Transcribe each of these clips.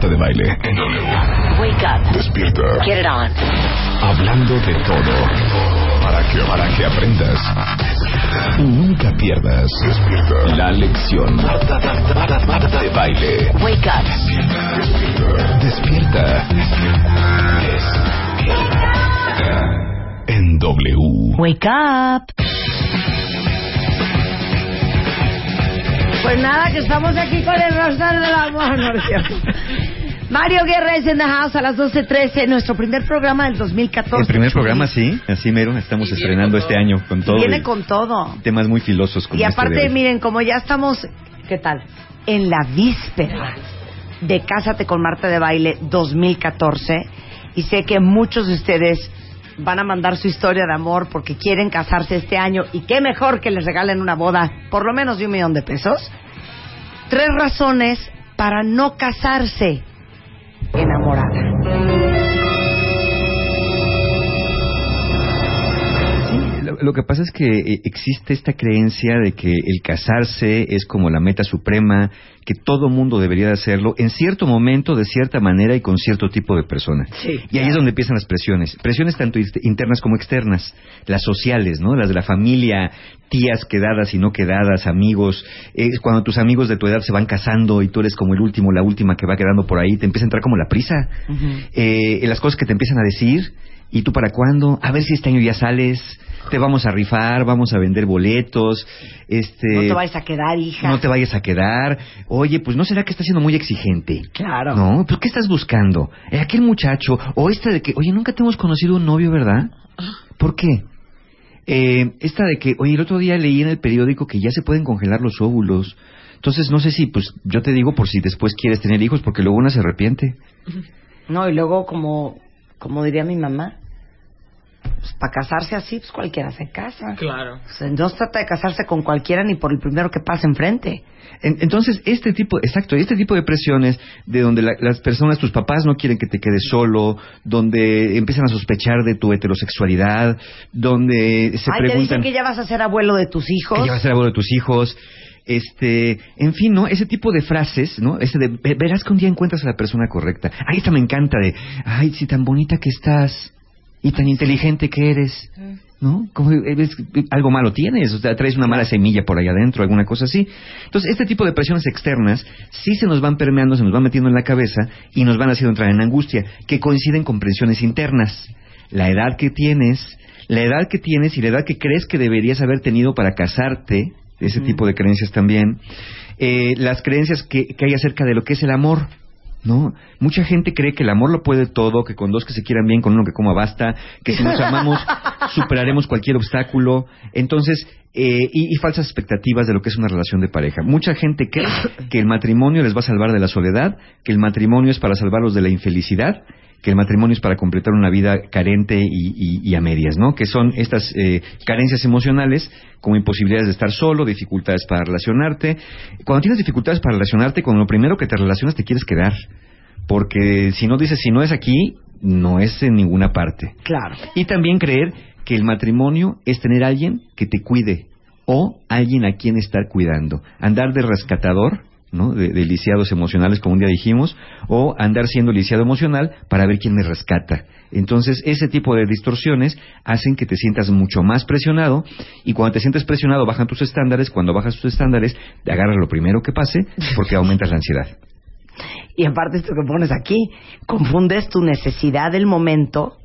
Marta de Baile. Wake up. Despierta. Get it on. Hablando de todo. Para que, para que aprendas. Y nunca pierdas. Despierta. La lección. Marta, Marta, Marta de Baile. Wake up. Despierta. Despierta. En W. Wake up. Pues nada, que estamos aquí con el Rosal del Amor. Mario Guerra es en the house a las 12.13, nuestro primer programa del 2014. El primer programa, sí, así mero, estamos estrenando este año con todo. Viene y con todo. Temas muy filosos como Y este de aparte, hoy. miren, como ya estamos, ¿qué tal? En la víspera de Cásate con Marta de Baile 2014, y sé que muchos de ustedes van a mandar su historia de amor porque quieren casarse este año, y qué mejor que les regalen una boda, por lo menos de un millón de pesos. Tres razones para no casarse enamorada. Lo, que pasa es que eh, existe esta creencia de que el casarse es como la meta suprema, que todo mundo debería de hacerlo en cierto momento, de cierta manera y con cierto tipo de persona. Sí, y ahí es donde empiezan las presiones, presiones tanto internas como externas, las sociales, ¿no? Las de la familia, tías quedadas y no quedadas, amigos, eh, cuando tus amigos de tu edad se van casando y tú eres como el último, la última que va quedando por ahí, te empieza a entrar como la prisa. Eh, las cosas que te empiezan a decir, ¿y tú para cuándo? A ver si este año ya sales, te vamos a rifar, vamos a vender boletos, este... No te vayas a quedar, hija. no te vayas a quedar. Oye, pues no será que estás siendo muy exigente. Claro. No, pues ¿qué estás buscando? Eh, aquel muchacho, o esta de que, oye, nunca te hemos conocido un novio, ¿verdad? ¿Por qué? Eh, esta de que, oye, el otro día leí en el periódico que ya se pueden congelar los óvulos. Entonces, no sé si, pues, yo te digo por si después quieres tener hijos, porque luego una se arrepiente. No, y luego, como, como diría mi mamá, pues, para casarse así, pues cualquiera se casa. Claro. O sea, no se trata de casarse con cualquiera ni por el primero que pase enfrente. En- Entonces, este tipo, exacto, este tipo de presiones de donde la- las personas, tus papás no quieren que te quedes solo, donde empiezan a sospechar de tu heterosexualidad, donde se Ay, te dicen preguntan que ya vas a ser abuelo de tus hijos. que ya vas a ser abuelo de tus hijos, este, en fin, ¿no? Ese tipo de frases, ¿no? Ese de, "Ve- verás que un día encuentras a la persona correcta. Ay, esta me encanta de, ay, si tan bonita que estás y tan inteligente que eres, ¿no? Como eh, eh, algo malo tienes, o sea, traes una mala semilla por ahí adentro, alguna cosa así. Entonces, este tipo de presiones externas sí se nos van permeando, se nos van metiendo en la cabeza y nos van haciendo entrar en angustia, que coinciden con presiones internas. La edad que tienes, la edad que tienes y la edad que crees que deberías haber tenido para casarte, ese tipo de creencias también, eh, las creencias que, que hay acerca de lo que es el amor. ¿No? Mucha gente cree que el amor lo puede todo, que con dos que se quieran bien, con uno que coma basta, que si nos amamos superaremos cualquier obstáculo. Entonces, eh, y, y falsas expectativas de lo que es una relación de pareja. Mucha gente cree que el matrimonio les va a salvar de la soledad, que el matrimonio es para salvarlos de la infelicidad, que el matrimonio es para completar una vida carente y, y- y a medias, ¿no? Que son estas eh, carencias emocionales como imposibilidades de estar solo, dificultades para relacionarte. Cuando tienes dificultades para relacionarte, con lo primero que te relacionas te quieres quedar. Porque si no dices, si no es aquí, no es en ninguna parte. Claro. Y también creer que el matrimonio es tener a alguien que te cuide o alguien a quien estar cuidando. Andar de rescatador, ¿no? De, de lisiados emocionales, como un día dijimos, o andar siendo lisiado emocional para ver quién me rescata. Entonces, ese tipo de distorsiones hacen que te sientas mucho más presionado y cuando te sientes presionado bajan tus estándares, cuando bajas tus estándares, te agarras lo primero que pase porque aumentas la ansiedad. Y aparte esto que pones aquí, confundes tu necesidad del momento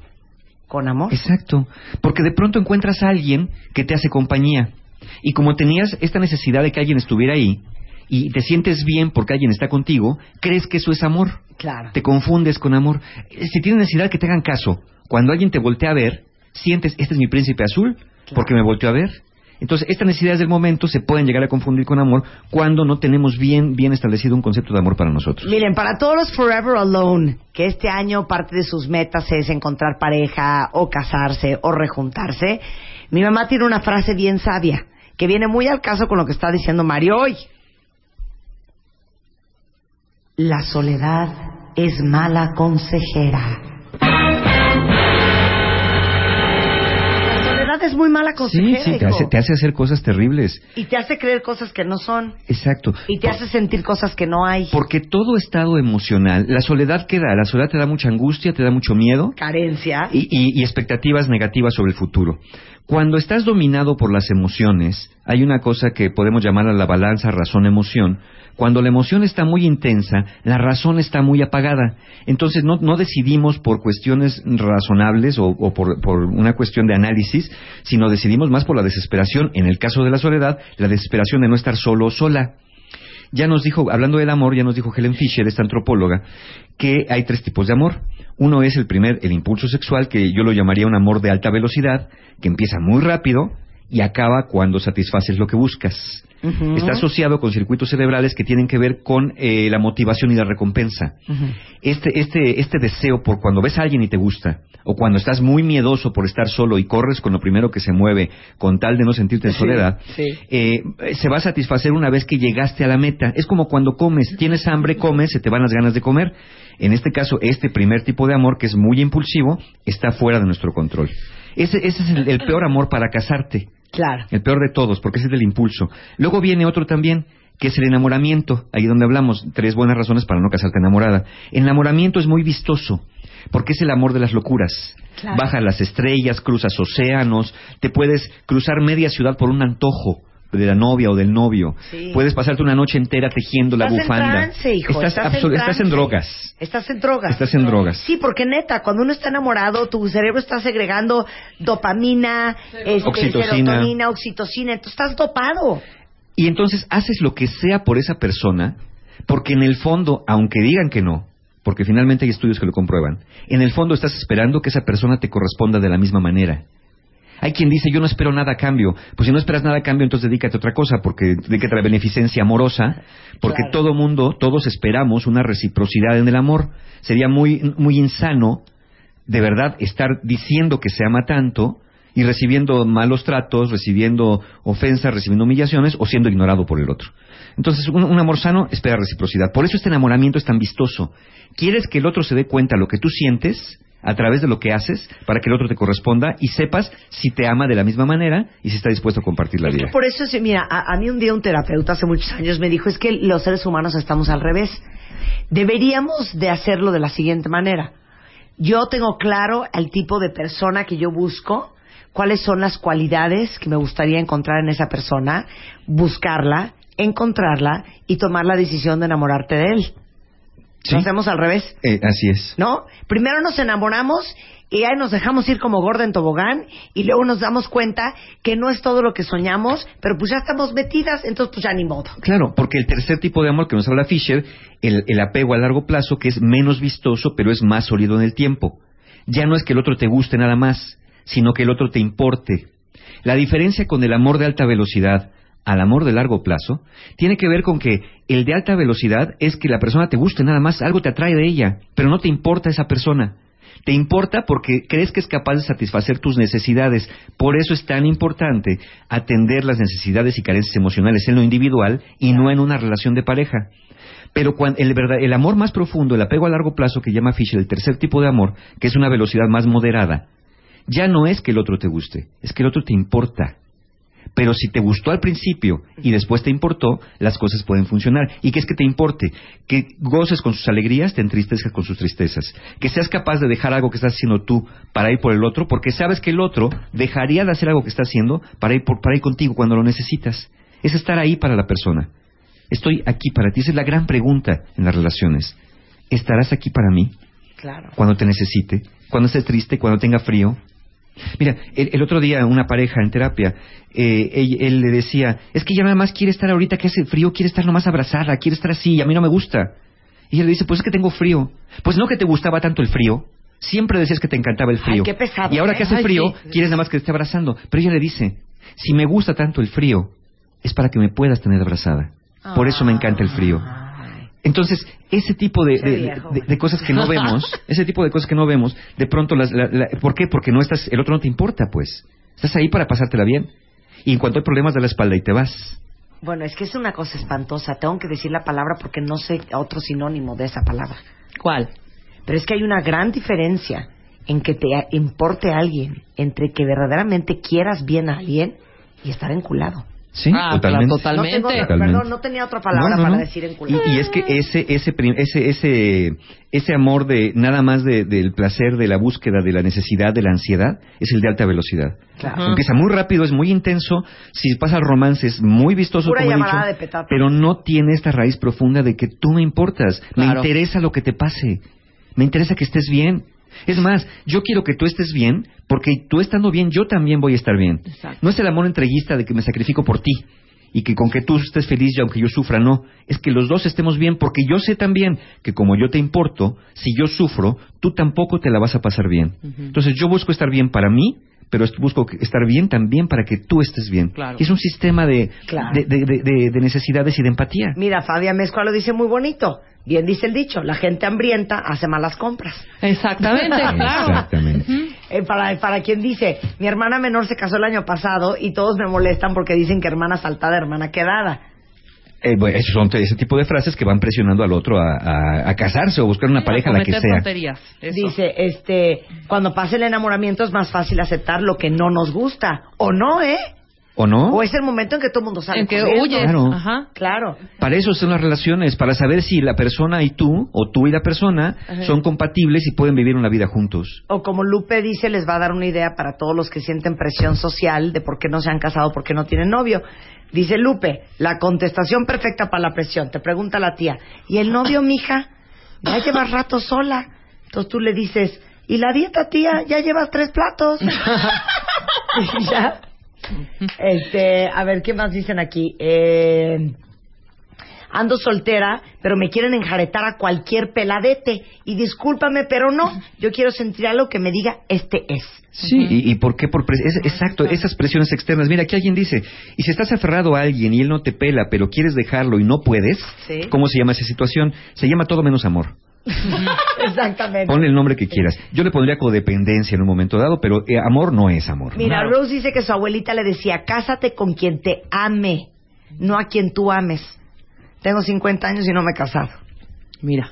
con amor. Exacto, porque de pronto encuentras a alguien que te hace compañía. Y como tenías esta necesidad de que alguien estuviera ahí, y te sientes bien porque alguien está contigo, crees que eso es amor. Claro. Te confundes con amor. Eh, Si tienes necesidad que te hagan caso, cuando alguien te voltea a ver, sientes, este es mi príncipe azul, porque me volteó a ver. Entonces, estas necesidades del momento se pueden llegar a confundir con amor cuando no tenemos bien, bien establecido un concepto de amor para nosotros. Miren, para todos los Forever Alone, que este año parte de sus metas es encontrar pareja o casarse o rejuntarse, mi mamá tiene una frase bien sabia que viene muy al caso con lo que está diciendo Mario hoy. La soledad es mala consejera. La soledad es muy mala Sí, consejera. sí, te hace, te hace hacer cosas terribles. Y te hace creer cosas que no son. Exacto. Y te hace sentir cosas que no hay. Porque todo estado emocional, la soledad que da, la soledad te da mucha angustia, te da mucho miedo Carencia. y, y- y expectativas negativas sobre el futuro. Cuando estás dominado por las emociones, hay una cosa que podemos llamar a la balanza razón-emoción. Cuando la emoción está muy intensa, la razón está muy apagada. Entonces no, decidimos por cuestiones razonables o, o por, por una cuestión de análisis, sino decidimos más por la desesperación. En el caso de la soledad, la desesperación de no estar solo o sola. Ya nos dijo, hablando del amor, ya nos dijo Helen Fisher, esta antropóloga, que hay tres tipos de amor. Uno es el primer, el impulso sexual, que yo lo llamaría un amor de alta velocidad, que empieza muy rápido y acaba cuando satisfaces lo que buscas. Está asociado con circuitos cerebrales que tienen que ver con eh, la motivación y la recompensa. Este, este, este deseo por cuando ves a alguien y te gusta, o cuando estás muy miedoso por estar solo y corres con lo primero que se mueve, con tal de no sentirte en Sí, soledad, sí. eh, se va a satisfacer una vez que llegaste a la meta. Es como cuando comes, tienes hambre, comes, se te van las ganas de comer. En este caso, este primer tipo de amor, que es muy impulsivo, está fuera de nuestro control. Ese, ese es el, el peor amor para casarte. Claro. El peor de todos, porque ese es del impulso. Luego viene otro también, que es el enamoramiento. Ahí donde hablamos, tres buenas razones para no casarte enamorada. El enamoramiento es muy vistoso, porque es el amor de las locuras. Claro. Bajas las estrellas, cruzas océanos, te puedes cruzar media ciudad por un antojo de la novia o del novio. Sí. Puedes pasarte una noche entera tejiendo la bufanda. en trance, hijo. Estás, estás, en estás en drogas. Estás en drogas. Estás en drogas. Sí, porque neta, cuando uno está enamorado, tu cerebro está segregando dopamina, este, Oxitocina. serotonina, oxitocina. Entonces estás dopado. Y entonces haces lo que sea por esa persona, porque en el fondo, aunque digan que no, porque finalmente hay estudios que lo comprueban, en el fondo estás esperando que esa persona te corresponda de la misma manera. Hay quien dice, yo no espero nada a cambio. Pues si no esperas nada a cambio, entonces dedícate a otra cosa, porque dedícate a la beneficencia amorosa, porque Claro. todo mundo, todos esperamos una reciprocidad en el amor. Sería muy, muy insano, de verdad, estar diciendo que se ama tanto y recibiendo malos tratos, recibiendo ofensas, recibiendo humillaciones o siendo ignorado por el otro. Entonces, un, un amor sano espera reciprocidad. Por eso este enamoramiento es tan vistoso. Quieres que el otro se dé cuenta de lo que tú sientes a través de lo que haces para que el otro te corresponda y sepas si te ama de la misma manera y si está dispuesto a compartir la Es que vida. por eso, mira, a, a mí un día un terapeuta hace muchos años me dijo, es que los seres humanos estamos al revés. Deberíamos de hacerlo de la siguiente manera. Yo tengo claro el tipo de persona que yo busco, cuáles son las cualidades que me gustaría encontrar en esa persona, buscarla, encontrarla y tomar la decisión de enamorarte de él. ¿Sí? Lo hacemos al revés. Eh, así es. ¿no? Primero nos enamoramos y ahí nos dejamos ir como gorda en tobogán y luego nos damos cuenta que no es todo lo que soñamos, pero pues ya estamos metidas, entonces pues ya ni modo. Claro, porque el tercer tipo de amor que nos habla Fisher, el, el apego a largo plazo, que es menos vistoso, pero es más sólido en el tiempo. Ya no es que el otro te guste nada más, sino que el otro te importe. La diferencia con el amor de alta velocidad al amor de largo plazo tiene que ver con que el de alta velocidad es que la persona te guste nada más, algo te atrae de ella, pero no te importa esa persona. Te importa porque crees que es capaz de satisfacer tus necesidades. Por eso es tan importante atender las necesidades y carencias emocionales en lo individual y no en una relación de pareja. Pero cuando el, verdad- el amor más profundo, el apego a largo plazo que llama Fisher, el tercer tipo de amor, que es una velocidad más moderada, ya no es que el otro te guste, es que el otro te importa. Pero si te gustó al principio y después te importó, las cosas pueden funcionar. ¿Y qué es que te importe? Que goces con sus alegrías, te entristezcas con sus tristezas. Que seas capaz de dejar algo que estás haciendo tú para ir por el otro, porque sabes que el otro dejaría de hacer algo que está haciendo para ir, por- para ir contigo cuando lo necesitas. Es estar ahí para la persona. Estoy aquí para ti. Esa es la gran pregunta en las relaciones. ¿Estarás aquí para mí Claro. cuando te necesite? Cuando esté triste, cuando tenga frío. Mira, el, el otro día una pareja en terapia, eh, él, él le decía, es que ya nada más quiere estar ahorita que hace frío, quiere estar nomás abrazada, quiere estar así, y a mí no me gusta. Y ella le dice, pues es que tengo frío. Pues no que te gustaba tanto el frío, siempre decías que te encantaba el Ay, frío. qué pesado, y ahora ¿eh? que hace Ay, frío, sí. quieres nada más que te esté abrazando. Pero ella le dice, si me gusta tanto el frío, es para que me puedas tener abrazada. Por eso me encanta el frío. Entonces, ese tipo de, de- de- de cosas que no vemos, ese tipo de cosas que no vemos, de pronto, las, la- la- ¿por qué? Porque no estás, el otro no te importa, pues. Estás ahí para pasártela bien. Y en cuanto hay problemas, da la espalda y te vas. Bueno, es que es una cosa espantosa. Tengo que decir la palabra porque no sé otro sinónimo de esa palabra. ¿Cuál? Pero es que hay una gran diferencia en que te importe a alguien, entre que verdaderamente quieras bien a alguien y estar enculado. Sí, Ah, totalmente. claro, totalmente. No tengo otra- Totalmente. perdón, no tenía otra palabra No, no, para no. decir enculado. Y, y es que ese ese ese ese ese amor de nada más de- del placer, de la búsqueda, de la necesidad, de la ansiedad, es el de alta velocidad. Claro. Empieza muy rápido, es muy intenso. Si pasa el romance es muy vistoso, Pura como he dicho, de petate. pero no tiene esta raíz profunda de que tú me importas. Me interesa lo que te pase. Me interesa que estés bien. Es más, yo quiero que tú estés bien porque tú estando bien, yo también voy a estar bien. Exacto. No es el amor entreguista de que me sacrifico por ti y que con que tú estés feliz y aunque yo sufra, no. Es que los dos estemos bien porque yo sé también que como yo te importo, si yo sufro, tú tampoco te la vas a pasar bien. Entonces yo busco estar bien para mí, pero busco que- estar bien también para que tú estés bien. Claro. Y es un sistema de, Claro. de, de- de- de- de necesidades y de empatía. Mira, Fabián Mezcua lo dice muy bonito. Bien dice el dicho, la gente hambrienta hace malas compras. Exactamente, claro. Exactamente. Eh, para, para quien dice, mi hermana menor se casó el año pasado y todos me molestan porque dicen que hermana saltada, hermana quedada. Eh, bueno, esos son ese tipo de frases que van presionando al otro a, a- a casarse o buscar una pareja la que sea. tonterías. Dice, este, cuando pasa el enamoramiento es más fácil aceptar lo que no nos gusta. O no, ¿eh? ¿O no? O es el momento en que todo el mundo sale En que huyes. Claro. Ajá. Claro. Para eso son las relaciones, para saber si la persona y tú, o tú y la persona, son compatibles y pueden vivir una vida juntos. O como Lupe dice, les va a dar una idea para todos los que sienten presión social de por qué no se han casado, por qué no tienen novio. Dice Lupe, la contestación perfecta para la presión. Te pregunta la tía, ¿y el novio, mija? Ya llevas rato sola. Entonces tú le dices, ¿y la dieta, tía? Ya llevas tres platos. Y ya. Este, a ver, ¿qué más dicen aquí? Eh, ando soltera, pero me quieren enjaretar a cualquier peladete. Y discúlpame, pero no. Yo quiero sentir algo que me diga, este es. Sí, y, y por qué? Por pres- es- exacto, esas presiones externas. Mira, aquí alguien dice, y si estás aferrado a alguien y él no te pela, pero quieres dejarlo y no puedes, Sí. ¿cómo se llama esa situación? Se llama todo menos amor. Exactamente. Ponle el nombre que quieras. Yo le pondría codependencia en un momento dado, pero eh, amor no es amor. Mira, Claro. Rose dice que su abuelita le decía, cásate con quien te ame, no a quien tú ames. Tengo 50 años y no me he casado. Mira.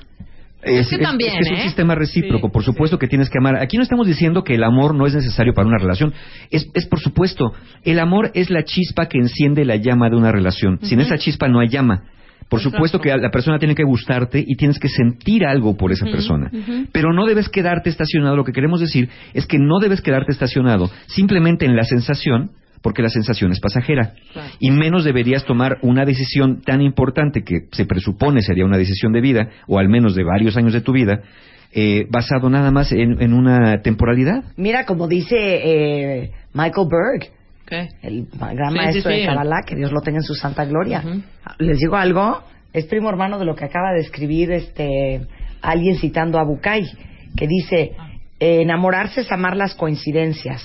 Es que también, es un ¿eh? sistema recíproco, Sí, por supuesto que tienes que amar. Aquí no estamos diciendo que el amor no es necesario para una relación. Es, es por supuesto, el amor es la chispa que enciende la llama de una relación. Sin esa chispa no hay llama. Por Exacto. supuesto que la persona tiene que gustarte y tienes que sentir algo por esa persona. Pero no debes quedarte estacionado. Lo que queremos decir es que no debes quedarte estacionado simplemente en la sensación, porque la sensación es pasajera. Claro. Y menos deberías tomar una decisión tan importante que se presupone sería una decisión de vida, o al menos de varios años de tu vida, eh, basado nada más en, en una temporalidad. Mira, como dice eh, Michael Berg, ¿Qué? el gran Sí, maestro sí, sí. de Kabbalah, que Dios lo tenga en su santa gloria. Ujú. Les digo algo, es primo hermano de lo que acaba de escribir este alguien citando a Bucay, que dice, eh, enamorarse es amar las coincidencias,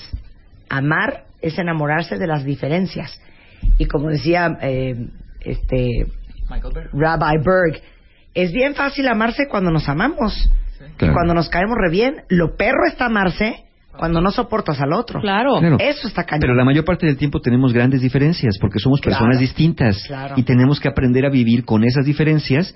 amar es enamorarse de las diferencias. Y como decía eh, este Rabbi Berg, es bien fácil amarse cuando nos amamos, Claro. cuando nos caemos re bien. Lo perro está amarse cuando no soportas al otro. Claro. Claro. Eso está cañón. Pero la mayor parte del tiempo tenemos grandes diferencias porque somos Claro. personas distintas Claro. y tenemos que aprender a vivir con esas diferencias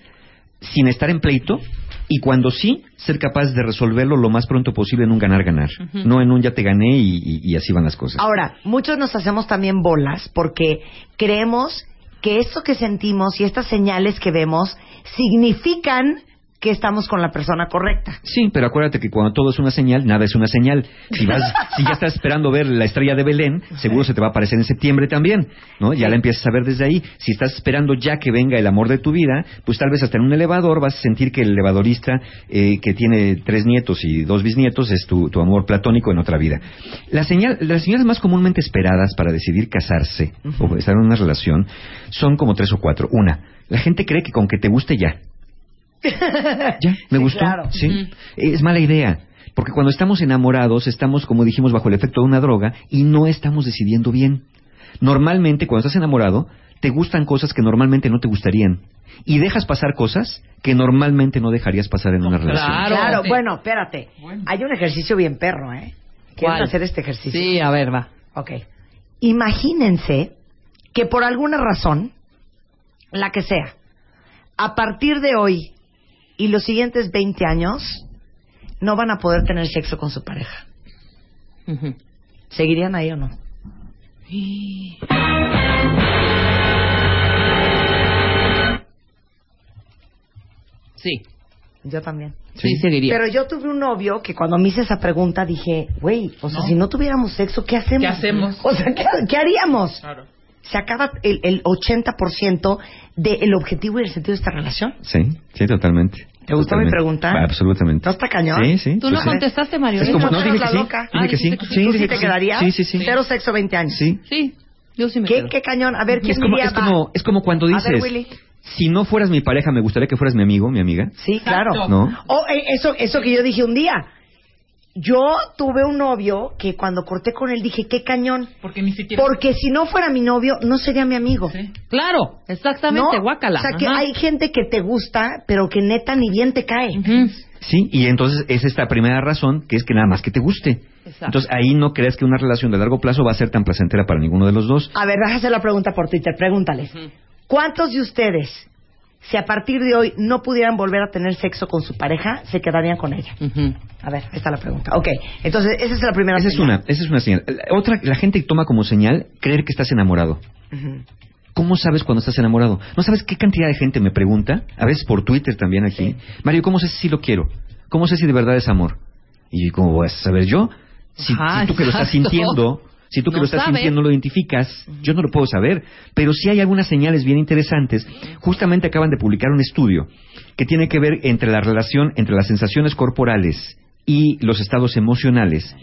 sin estar en pleito y cuando sí, ser capaz de resolverlo lo más pronto posible en un ganar-ganar, no en un ya te gané y, y- y así van las cosas. Ahora, muchos nos hacemos también bolas porque creemos que esto que sentimos y estas señales que vemos significan que estamos con la persona correcta. Sí, pero acuérdate que cuando todo es una señal, nada es una señal. Si vas, si ya estás esperando ver la estrella de Belén, seguro se te va a aparecer en septiembre también, ¿no? Ya la empiezas a ver desde ahí. Si estás esperando ya que venga el amor de tu vida, pues tal vez hasta en un elevador vas a sentir que el elevadorista eh, que tiene tres nietos y dos bisnietos es tu, tu amor platónico en otra vida. La señal, las señales más comúnmente esperadas para decidir casarse o estar en una relación son como tres o cuatro. Una, la gente cree que con que te guste ya. Ya, me Sí, gustó. claro. Sí. Es mala idea. Porque cuando estamos enamorados, estamos, como dijimos, bajo el efecto de una droga y no estamos decidiendo bien. Normalmente, cuando estás enamorado, te gustan cosas que normalmente no te gustarían. Y dejas pasar cosas que normalmente no dejarías pasar en una relación. Claro. Sí. bueno, espérate. Hay un ejercicio bien perro, ¿eh? ¿Quieren ¿Cuál? hacer este ejercicio? Sí, a ver, va. Ok. Imagínense que por alguna razón, la que sea, a partir de hoy y los siguientes 20 años, no van a poder tener sexo con su pareja. ¿Seguirían ahí o no? Sí. Yo también. Sí, seguiría. Pero yo tuve un novio que cuando me hice esa pregunta dije, güey, o sea, si no tuviéramos sexo, ¿qué hacemos? ¿Qué hacemos? O sea, ¿qué, qué haríamos? Claro. Se acaba el, el 80% del objetivo y el sentido de esta relación. Sí, sí, totalmente. ¿Te gustó mi pregunta? Absolutamente. ¿No está cañón? Sí, sí. Tú no pues sí. contestaste, Mario. Es como, ¿No no, dije la que sí. Dije que sí. sí. Sí, ¿Tú dije sí que te quedarías? Sí, sí, sí. Cero sexo 20 años. Sí. Sí, yo sí me ¿Qué, quedo. qué cañón? A ver, ¿quién Es como, diría es, como, es como cuando A dices, ver, Willy. si no fueras mi pareja, me gustaría que fueras mi amigo, mi amiga. Sí, claro. ¿No? Oh, eh, eso, eso que yo dije un día. Yo tuve un novio que cuando corté con él dije, qué cañón. Porque ni siquiera... Porque si no fuera mi novio, no sería mi amigo. Sí. Claro, exactamente, ¿No? guácala. O sea, que hay gente que te gusta, pero que neta ni bien te cae. Sí, y entonces es esta primera razón, que es que nada más que te guste. Exacto. Entonces ahí no creas que una relación de largo plazo va a ser tan placentera para ninguno de los dos. A ver, vas a hacer la pregunta por Twitter. Pregúntales. ¿Cuántos de ustedes, si a partir de hoy no pudieran volver a tener sexo con su pareja, se quedarían con ella? A ver, esta es la pregunta. Ok, entonces esa es la primera Esa es señal. una, esa es una señal. La Otra, la gente toma como señal creer que estás enamorado. ¿Cómo sabes cuando estás enamorado? ¿No sabes qué cantidad de gente me pregunta? A veces por Twitter también aquí. Mario, ¿cómo sé si lo quiero? ¿Cómo sé si de verdad es amor? Y ¿cómo voy a saber yo? Si, Ajá, si tú que lo estás sintiendo, si tú que No lo estás sabe. sintiendo lo identificas, yo no lo puedo saber. Pero sí hay algunas señales bien interesantes. Justamente acaban de publicar un estudio que tiene que ver entre la relación entre las sensaciones corporales y los estados emocionales,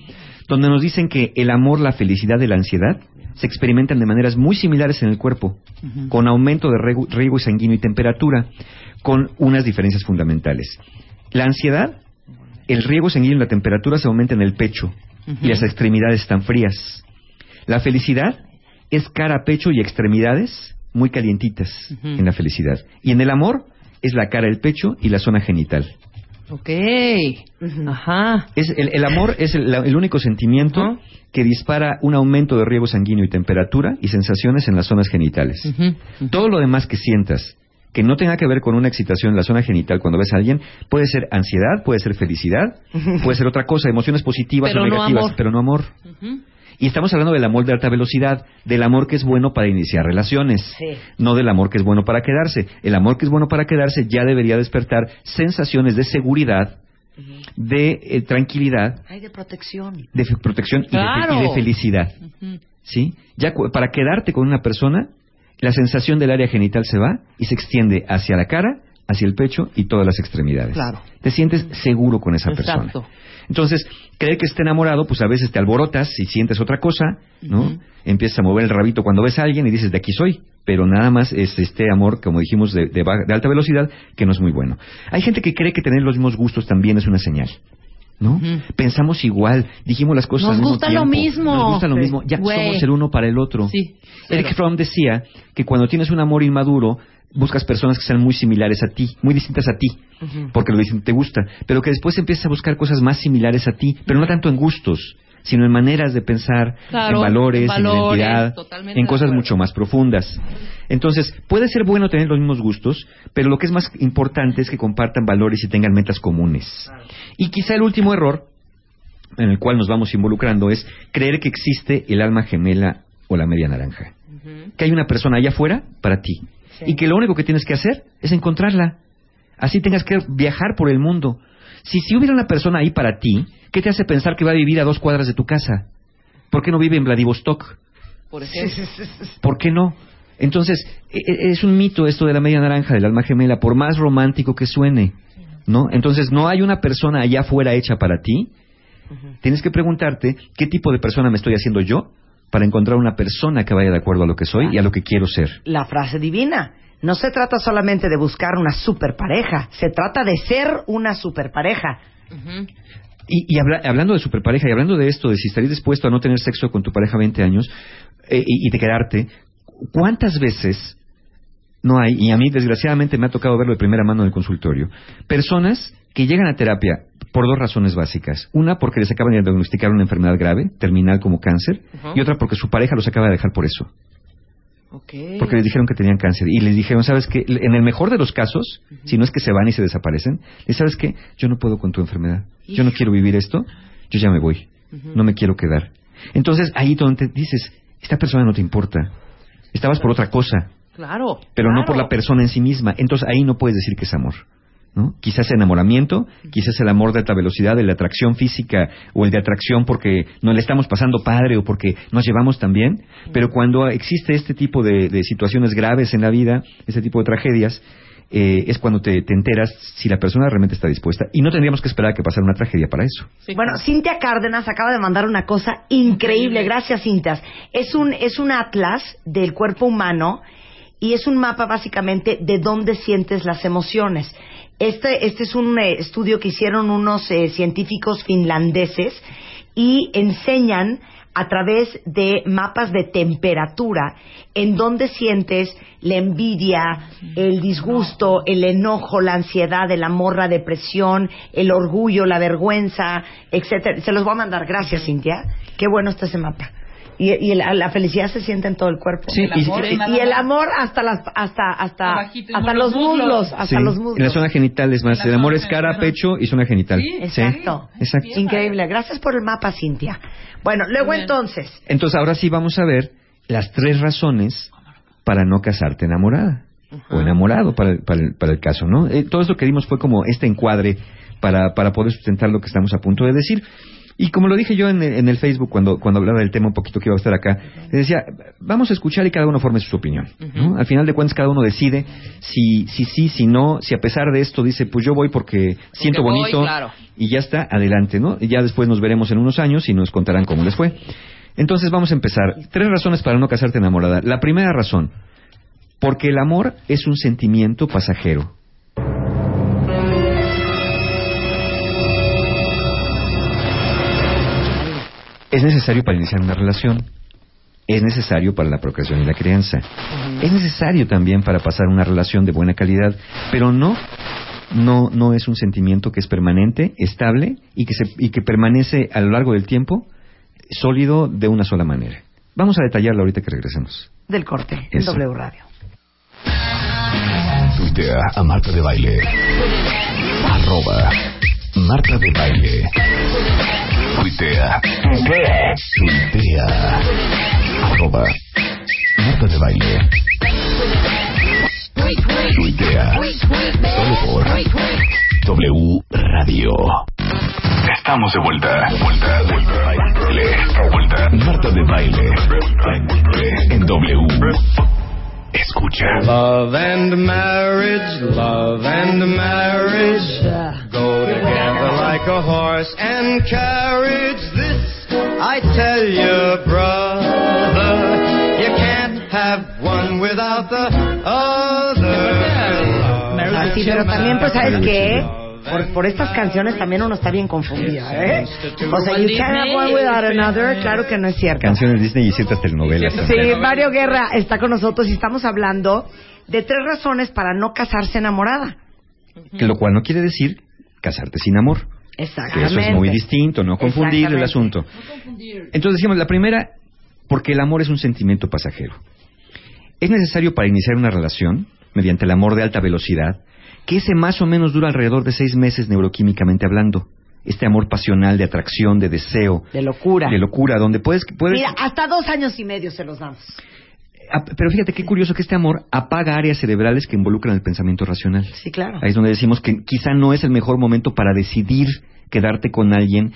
donde nos dicen que el amor, la felicidad y la ansiedad se experimentan de maneras muy similares en el cuerpo, con aumento de riego sanguíneo y temperatura, con unas diferencias fundamentales. La ansiedad, el riego sanguíneo y la temperatura se aumentan en el pecho y las extremidades están frías. La felicidad es cara, pecho y extremidades muy calientitas en la felicidad. Y en el amor es la cara, el pecho y la zona genital. Ok. Ajá. Es el, el amor es el, único sentimiento que dispara un aumento de riego sanguíneo y temperatura y sensaciones en las zonas genitales. Todo lo demás que sientas que no tenga que ver con una excitación en la zona genital cuando ves a alguien, puede ser ansiedad, puede ser felicidad, puede ser otra cosa, emociones positivas Pero o negativas, pero no amor. Y estamos hablando del amor de alta velocidad, del amor que es bueno para iniciar relaciones, Sí. no del amor que es bueno para quedarse. El amor que es bueno para quedarse ya debería despertar sensaciones de seguridad, de eh, tranquilidad, Ay, de protección. de protección y de y, felicidad. ¿Sí? Ya para quedarte con una persona, la sensación del área genital se va y se extiende hacia la cara, hacia el pecho y todas las extremidades. Claro. Te sientes seguro con esa persona. Entonces, creer que está enamorado, pues a veces te alborotas y sientes otra cosa, ¿no? Empiezas a mover el rabito cuando ves a alguien y dices, de aquí soy. Pero nada más es este amor, como dijimos, de, de de alta velocidad, que no es muy bueno. Hay gente que cree que tener los mismos gustos también es una señal. ¿No? Pensamos igual, dijimos las cosas Nos al mismo gusta lo mismo. Nos gusta lo Sí. mismo. Ya somos el uno para el otro. Sí. Eric. Fromm decía que cuando tienes un amor inmaduro, buscas personas que sean muy similares a ti, muy distintas a ti, porque lo distinto te gusta, pero que después empiezas a buscar cosas más similares a ti, pero no tanto en gustos, sino en maneras de pensar, Claro, en valores, en valores, en identidad, en cosas mucho más profundas. Entonces, puede ser bueno tener los mismos gustos, pero lo que es más importante es que compartan valores y tengan metas comunes. Y quizá el último error en el cual nos vamos involucrando es creer que existe el alma gemela o la media naranja. Que hay una persona allá afuera para ti. Sí. Y que lo único que tienes que hacer es encontrarla. Así tengas que viajar por el mundo. Si, si hubiera una persona ahí para ti, ¿qué te hace pensar que va a vivir a dos cuadras de tu casa? ¿Por qué no vive en Vladivostok? Por ejemplo. ¿Por qué no? Entonces, e- e- es un mito esto de la media naranja, del alma gemela, por más romántico que suene, ¿no? Entonces, no hay una persona allá afuera hecha para ti. Tienes que preguntarte qué tipo de persona me estoy haciendo yo para encontrar una persona que vaya de acuerdo a lo que soy y a lo que quiero ser. La frase divina. No se trata solamente de buscar una super pareja, se trata de ser una super pareja. Y, y habla- hablando de superpareja y hablando de esto, de si estarías dispuesto a no tener sexo con tu pareja 20 años eh, y, y de quedarte, ¿cuántas veces no hay, y a mí desgraciadamente me ha tocado verlo de primera mano en el consultorio, personas que llegan a terapia por dos razones básicas. Una, porque les acaban de diagnosticar una enfermedad grave, terminal como cáncer, y otra porque su pareja los acaba de dejar por eso. Ok. porque les dijeron que tenían cáncer y les dijeron, ¿sabes qué? En el mejor de los casos, si no es que se van y se desaparecen, les ¿sabes qué? Yo no puedo con tu enfermedad. Yo no quiero vivir esto. Yo ya me voy. No me quiero quedar. Entonces, ahí donde dices, esta persona no te importa. Estabas por otra cosa, Claro. pero no por la persona en sí misma. Entonces, ahí no puedes decir que es amor. ¿No? Quizás enamoramiento, quizás el amor de alta velocidad, de la atracción física o el de atracción porque nos le estamos pasando padre o porque nos llevamos tan bien, pero cuando existe este tipo de, de situaciones graves en la vida, este tipo de tragedias, eh, es cuando te, te enteras si la persona realmente está dispuesta y no tendríamos que esperar a que pasara una tragedia para eso. Sí, Bueno. Cintia Cárdenas acaba de mandar una cosa increíble. Gracias, Cintia. Es un, es un atlas del cuerpo humano y es un mapa básicamente de dónde sientes las emociones. Este, este es un eh, estudio que hicieron unos eh, científicos finlandeses y enseñan a través de mapas de temperatura en dónde sientes la envidia, el disgusto, el enojo, la ansiedad, el amor, la depresión, el orgullo, la vergüenza, etcétera. Se los voy a mandar. Gracias, Cintia. Qué bueno está ese mapa. Y, y la, la felicidad se siente en todo el cuerpo. Sí, El amor y- el amor hasta las hasta hasta Abajito, hasta los los muslos, muslos. hasta Sí, los muslos. En la zona genital es más. La El amor es cara, pecho y zona genital. Sí, Exacto. exacto. Increíble. Gracias por el mapa, Cintia. Bueno, luego bien. entonces, Entonces ahora sí vamos a ver las tres razones para no casarte enamorada o enamorado para el, para el, para el caso, ¿no? Eh, todo esto que dimos fue como este encuadre para, para poder sustentar lo que estamos a punto de decir. Y como lo dije yo en el, en el Facebook cuando, cuando hablaba del tema un poquito que iba a estar acá, les decía, vamos a escuchar y cada uno forme su opinión. ¿no? Al final de cuentas cada uno decide si si sí, si no, si a pesar de esto dice, pues yo voy porque siento voy, bonito claro. y ya está, adelante, ¿no? Y ya después nos veremos en unos años y nos contarán cómo les fue. Entonces vamos a empezar. Tres razones para no casarte enamorada. La primera razón, porque el amor es un sentimiento pasajero. Es necesario para iniciar una relación. Es necesario para la procreación y la crianza. Es necesario también para pasar una relación de buena calidad, pero no no no es un sentimiento que es permanente, estable y que se, y que permanece a lo largo del tiempo sólido de una sola manera. Vamos a detallarlo ahorita que regresemos. del corte en. W Radio. Tuitea a Marta de Baile. Arroba Marta de Baile. Tuitea. Tuitea. Arroba Marta de Baile. Tuitea. Solo por W Radio. Estamos de vuelta. Vuelta, vuelta. Baile. Vuelta. Marta de Baile. En W. Escucha. Love and marriage, love and marriage go together like a horse and carriage. This I tell you, brother, you can't have one without the other. Así, pero también, pues, ¿sabes qué? Por, por estas canciones también uno está bien confundido, ¿eh? O sea, you can't have one without another, claro que no es cierto. Canciones Disney y ciertas telenovelas. Sí. Mario Guerra está con nosotros y estamos hablando de tres razones para no casarse enamorada. Que lo cual no quiere decir casarte sin amor. Que Exactamente. eso es muy distinto, no confundir el asunto. Entonces decimos, la primera, porque el amor es un sentimiento pasajero. Es necesario para iniciar una relación, mediante el amor de alta velocidad, que ese más o menos dura alrededor de seis meses neuroquímicamente hablando. Este amor pasional de atracción, de deseo, De locura. de locura, donde puedes... puedes Mira, hasta dos años y medio se los damos. Ah, Pero fíjate qué curioso que este amor apaga áreas cerebrales que involucran el pensamiento racional. Sí, claro. Ahí es donde decimos que quizá no es el mejor momento para decidir quedarte con alguien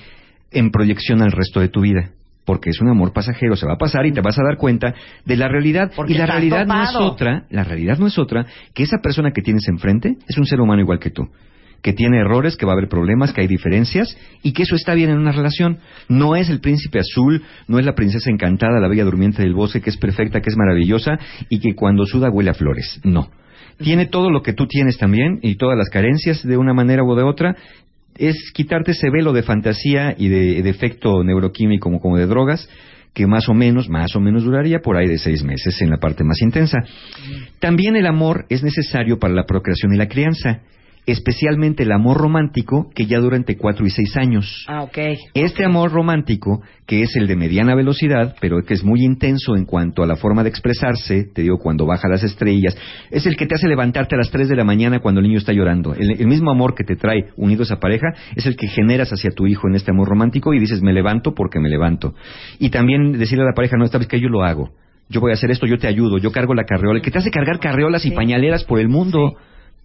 en proyección al resto de tu vida. Porque es un amor pasajero, se va a pasar y te vas a dar cuenta de la realidad. Porque y la realidad no es otra, la realidad no es otra que esa persona que tienes enfrente es un ser humano igual que tú. Que tiene errores, que va a haber problemas, que hay diferencias y que eso está bien en una relación. No es el príncipe azul, no es la princesa encantada, la bella durmiente del bosque, que es perfecta, que es maravillosa y que cuando suda huele a flores. No tiene todo lo que tú tienes también y todas las carencias de una manera u de otra. Es quitarte ese velo de fantasía y de, de efecto neuroquímico como, como de drogas que más o menos, más o menos duraría por ahí de seis meses en la parte más intensa. También el amor es necesario para la procreación y la crianza. Especialmente el amor romántico que ya dura entre 4 y 6 años. Ah, ok. Este amor romántico, que es el de mediana velocidad, pero que es muy intenso en cuanto a la forma de expresarse, te digo, cuando baja las estrellas, es el que te hace levantarte a las 3 de la mañana cuando el niño está llorando. El, el mismo amor que te trae unido a esa pareja es el que generas hacia tu hijo en este amor romántico y dices, me levanto porque me levanto. Y también decirle a la pareja, no, esta vez que yo lo hago. Yo voy a hacer esto, yo te ayudo, yo cargo la carreola. El que te hace cargar carreolas y Sí. pañaleras por el mundo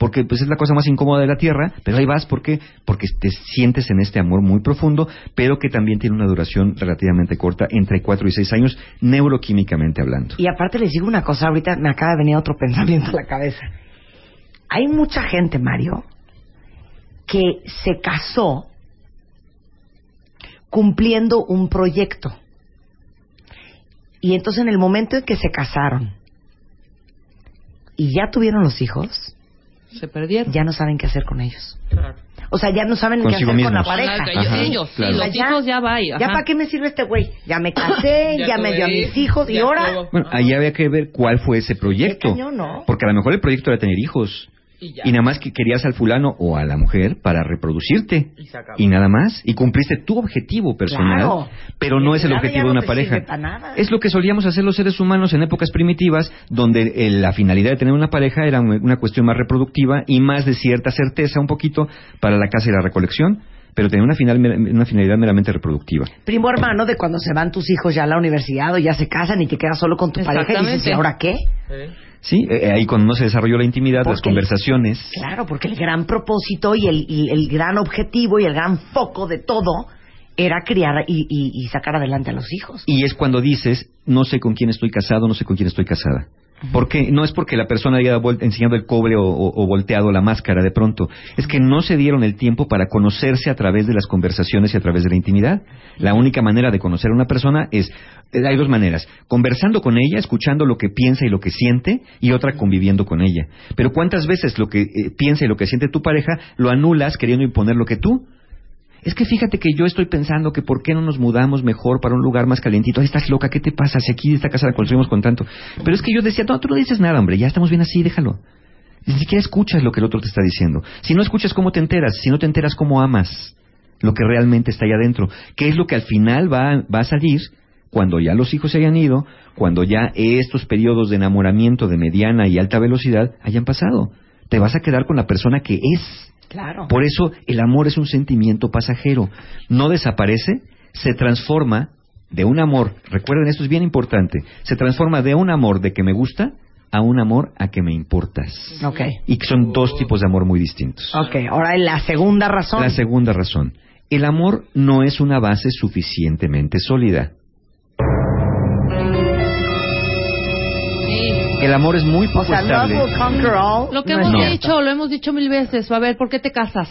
porque pues es la cosa más incómoda de la tierra, pero ahí vas porque porque te sientes en este amor muy profundo, pero que también tiene una duración relativamente corta, entre 4 y 6 años, neuroquímicamente hablando. Y aparte les digo una cosa, ahorita me acaba de venir otro pensamiento a la cabeza. Hay mucha gente, Mario, que se casó cumpliendo un proyecto. Y entonces en el momento en que se casaron y ya tuvieron los hijos, Se perdieron. ya no saben qué hacer con ellos. O sea, ya no saben qué Consigo hacer con la mismos. pareja. Ellos, Ajá, ellos, claro. los sea, hijos ya va. ¿Ya para qué me sirve este güey? Ya me casé, ya, Ya me dio a mis hijos y ya ahora... todo. Bueno, ahí había que ver cuál fue ese proyecto. Qué cañón, ¿no? Porque a lo mejor el proyecto era tener hijos. Y ya. Y nada más que querías al fulano o a la mujer para reproducirte. Y se acabó. Y nada más. Y cumpliste tu objetivo personal. Claro. Pero no es el objetivo no de una te pareja. Es lo que solíamos hacer los seres humanos en épocas primitivas, donde eh, la finalidad de tener una pareja era una cuestión más reproductiva y más de cierta certeza un poquito para la caza y la recolección, pero tenía una, final, una finalidad meramente reproductiva. Primo hermano de cuando se van tus hijos ya a la universidad o ya se casan y te quedas solo con tu pareja y dices, Exactamente. ¿y ahora qué? Sí, Eh, ahí cuando no se desarrolló la intimidad, las conversaciones. Claro, porque el gran propósito y el, y el gran objetivo y el gran foco de todo era criar y, y- y sacar adelante a los hijos. Y es cuando dices, no sé con quién estoy casado, no sé con quién estoy casada. Porque no es porque la persona haya enseñado el cobre o, o- o volteado la máscara de pronto. Es que no se dieron el tiempo para conocerse a través de las conversaciones y a través de la intimidad. La única manera de conocer a una persona es, eh, hay dos maneras. Conversando con ella, escuchando lo que piensa y lo que siente, y otra conviviendo con ella. Pero ¿cuántas veces lo que eh, piensa y lo que siente tu pareja lo anulas queriendo imponer lo que tú? Es que fíjate que yo estoy pensando que por qué no nos mudamos mejor para un lugar más calientito. Ay, estás loca, ¿qué te pasa? Si aquí esta casa la construimos con tanto. Pero es que yo decía, no, tú no dices nada, hombre, ya estamos bien así, déjalo. Ni siquiera escuchas lo que el otro te está diciendo. Si no escuchas, ¿cómo te enteras? Si no te enteras, ¿cómo amas? Lo que realmente está ahí adentro. ¿Qué es lo que al final va, va a salir cuando ya los hijos se hayan ido, cuando ya estos periodos de enamoramiento de mediana y alta velocidad hayan pasado? Te vas a quedar con la persona que es. Claro. Por eso el amor es un sentimiento pasajero. No desaparece, se transforma de un amor, recuerden esto es bien importante, se transforma de un amor de que me gusta a un amor a que me importas. Ok. Y que son dos tipos de amor muy distintos. Ok, ahora la segunda razón. La segunda razón, el amor no es una base suficientemente sólida. El amor es muy o poco love estable. will conquer all. Lo que no hemos cierto. dicho, lo hemos dicho mil veces. A ver, ¿por qué te casas?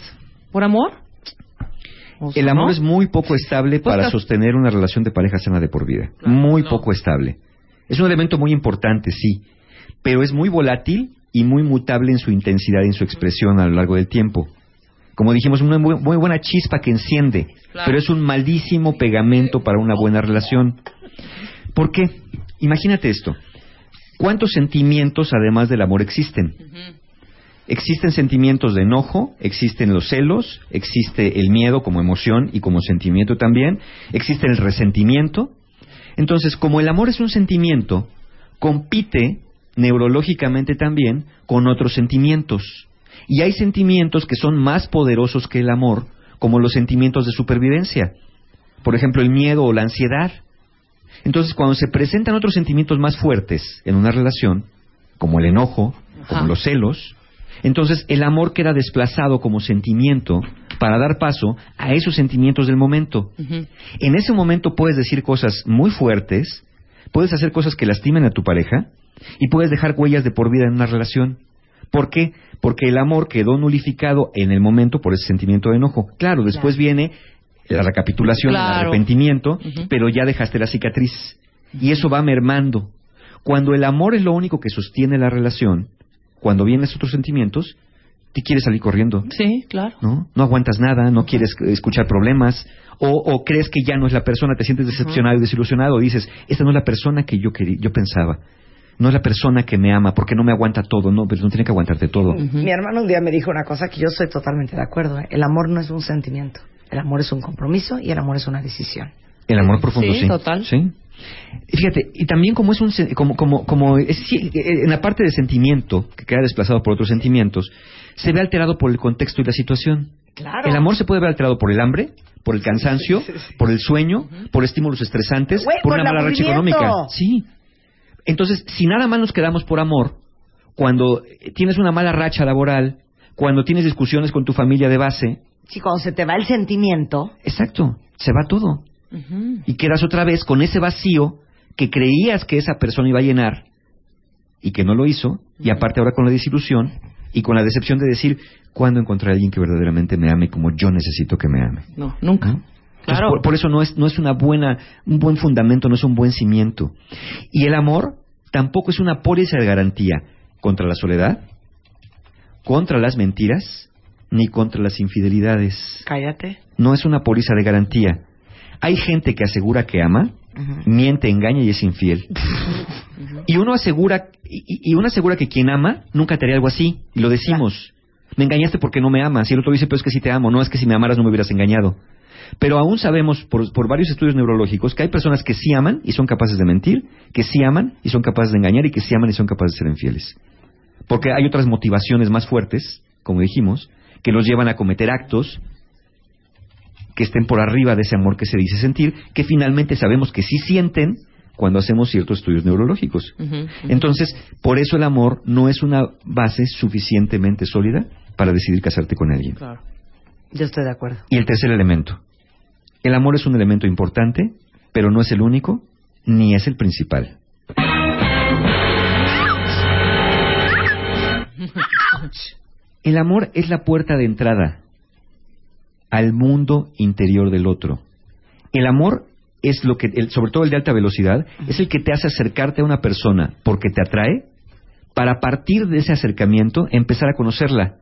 ¿Por amor? O sea, El amor ¿no? es muy poco estable Pues para sostener una relación de pareja sana de por vida. Claro, muy no. poco estable. Es un elemento muy importante, sí, pero es muy volátil y muy mutable en su intensidad y en su expresión a lo largo del tiempo. Como dijimos, una muy, muy buena chispa que enciende, Claro. pero es un maldísimo pegamento para una buena relación. ¿Por qué? Imagínate esto. ¿Cuántos sentimientos además del amor existen? Existen sentimientos de enojo, existen los celos, existe el miedo como emoción y como sentimiento también, existe el resentimiento. Entonces, como el amor es un sentimiento, compite neurológicamente también con otros sentimientos. Y hay sentimientos que son más poderosos que el amor, como los sentimientos de supervivencia. Por ejemplo, el miedo o la ansiedad. Entonces, cuando se presentan otros sentimientos más fuertes en una relación, como el enojo, como los celos, entonces el amor queda desplazado como sentimiento para dar paso a esos sentimientos del momento. En ese momento puedes decir cosas muy fuertes, puedes hacer cosas que lastimen a tu pareja y puedes dejar huellas de por vida en una relación. ¿Por qué? Porque el amor quedó nulificado en el momento por ese sentimiento de enojo. Claro, después viene la recapitulación, el Claro. arrepentimiento, pero ya dejaste la cicatriz. Y eso va mermando. Cuando el amor es lo único que sostiene la relación, cuando vienen esos otros sentimientos, te quieres salir corriendo. Sí, claro. ¿no? No aguantas nada, no quieres eh, escuchar problemas, o, o crees que ya no es la persona, te sientes decepcionado y desilusionado, dices, esta no es la persona que yo quería, yo pensaba. no es la persona que me ama, porque no me aguanta todo, no, pero no tiene que aguantarte todo. Mi hermano un día me dijo una cosa que yo estoy totalmente de acuerdo. ¿eh? El amor no es un sentimiento. El amor es un compromiso y el amor es una decisión. El amor profundo, sí. Sí, total. Sí. Y Fíjate, y también como es un como como como es- sí, eh, en la parte de sentimiento que queda desplazado por otros sentimientos, se ve alterado por el contexto y la situación. Claro. El amor se puede ver alterado por el hambre, por el cansancio, por el sueño, por estímulos estresantes, Güey, por por una mala racha económica. Sí. Entonces, si nada más nos quedamos por amor, cuando tienes una mala racha laboral, cuando tienes discusiones con tu familia de base, Sí, cuando se te va el sentimiento, exacto, se va todo y quedas otra vez con ese vacío que creías que esa persona iba a llenar y que no lo hizo, y aparte ahora con la desilusión y con la decepción de decir, ¿cuándo encontraré a alguien que verdaderamente me ame como yo necesito que me ame? No, nunca. ¿No? Entonces, Claro. por, por eso no es, no es una buena, un buen fundamento, no es un buen cimiento. Y el amor tampoco es una póliza de garantía contra la soledad, contra las mentiras, ni contra las infidelidades cállate. no es una póliza de garantía. Hay gente que asegura que ama, miente, engaña y es infiel. y uno asegura y, y uno asegura que quien ama nunca te haría algo así y lo decimos. Me engañaste porque no me amas y el otro dice, pero es que si te amo, no es que si me amaras no me hubieras engañado. Pero aún sabemos por, por varios estudios neurológicos que hay personas que sí aman y son capaces de mentir, que sí aman y son capaces de engañar y que sí aman y son capaces de ser infieles. Porque hay otras motivaciones más fuertes, como dijimos, que los llevan a cometer actos que estén por arriba de ese amor que se dice sentir, que finalmente sabemos que sí sienten cuando hacemos ciertos estudios neurológicos. Entonces, por eso el amor no es una base suficientemente sólida para decidir casarte con alguien. Claro. Yo estoy de acuerdo. Y el tercer elemento. El amor es un elemento importante, pero no es el único, ni es el principal. El amor es la puerta de entrada al mundo interior del otro. El amor es lo que, el- sobre todo el de alta velocidad, es el que te hace acercarte a una persona porque te atrae, para a partir de ese acercamiento empezar a conocerla.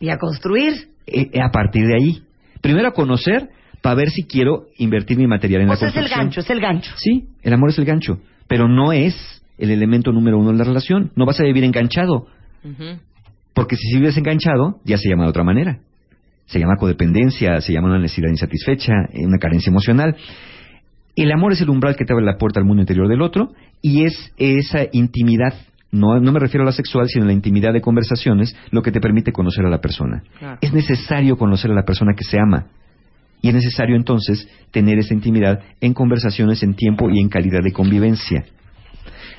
Y a construir. Eh, eh, a partir de ahí. Primero a conocer para ver si quiero invertir mi material en O la sea, es el construcción. gancho, es el gancho. Sí, el amor es el gancho, pero no es el elemento número uno en la relación. No vas a vivir enganchado. Porque si vives enganchado, ya se llama de otra manera. Se llama codependencia, se llama una necesidad insatisfecha, una carencia emocional. El amor es el umbral que te abre la puerta al mundo interior del otro y es esa intimidad, no, no me refiero a la sexual, sino a la intimidad de conversaciones, lo que te permite conocer a la persona. Claro. Es necesario conocer a la persona que se ama. Y es necesario entonces tener esa intimidad en conversaciones, en tiempo y en calidad de convivencia.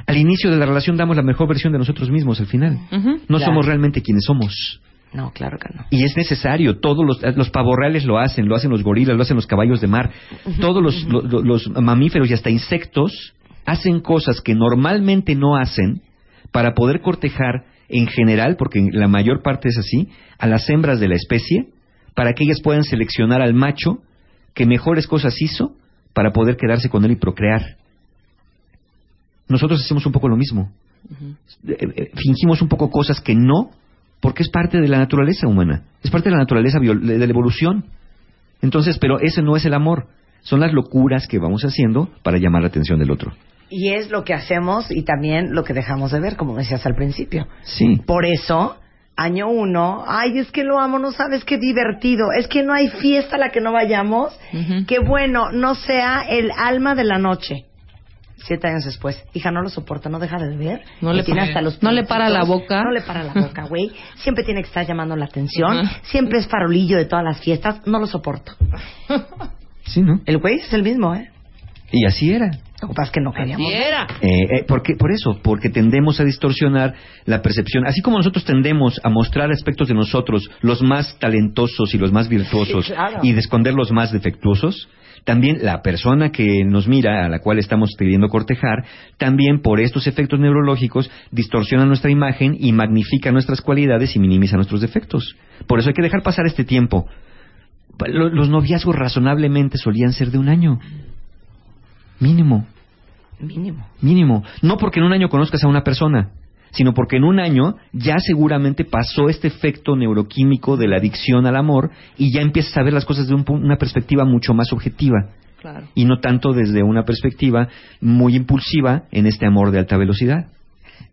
Al inicio de la relación damos la mejor versión de nosotros mismos al final. No Claro. somos realmente quienes somos. No, claro que no. Y es necesario, todos los, los pavorreales lo hacen, lo hacen los gorilas, lo hacen los caballos de mar, todos los, lo- lo- los mamíferos y hasta insectos hacen cosas que normalmente no hacen para poder cortejar en general, porque la mayor parte es así, a las hembras de la especie, para que ellas puedan seleccionar al macho que mejores cosas hizo para poder quedarse con él y procrear. Nosotros hacemos un poco lo mismo. Eh, eh, fingimos un poco cosas que no, porque es parte de la naturaleza humana, es parte de la naturaleza de la evolución. Entonces, pero ese no es el amor, son las locuras que vamos haciendo para llamar la atención del otro. Y es lo que hacemos y también lo que dejamos de ver, como decías al principio. Sí, Por eso, año uno, ay, es que lo amo, no sabes qué divertido, es que no hay fiesta a la que no vayamos, Ujú. que bueno, no sea el alma de la noche. Siete años después, hija, no lo soporta, no deja de beber. No le tiene para- hasta los no le para la boca. No le para la boca, güey. Siempre tiene que estar llamando la atención. Siempre es farolillo de todas las fiestas. No lo soporto. sí, ¿no? El güey es el mismo, ¿eh? Y así era. Lo que pasa es que no queríamos. Así era. Eh, eh, porque, por eso, porque tendemos a distorsionar la percepción. Así como nosotros tendemos a mostrar aspectos de nosotros, los más talentosos y los más virtuosos, Sí, claro. y de esconder los más defectuosos, también la persona que nos mira, a la cual estamos queriendo cortejar, también por estos efectos neurológicos distorsiona nuestra imagen y magnifica nuestras cualidades y minimiza nuestros defectos. Por eso hay que dejar pasar este tiempo. Lo- Los noviazgos razonablemente solían ser de un año. Mínimo Mínimo. mínimo. No porque en un año conozcas a una persona, sino porque en un año ya seguramente pasó este efecto neuroquímico de la adicción al amor y ya empiezas a ver las cosas de un una perspectiva mucho más objetiva Claro. y no tanto desde una perspectiva muy impulsiva en este amor de alta velocidad.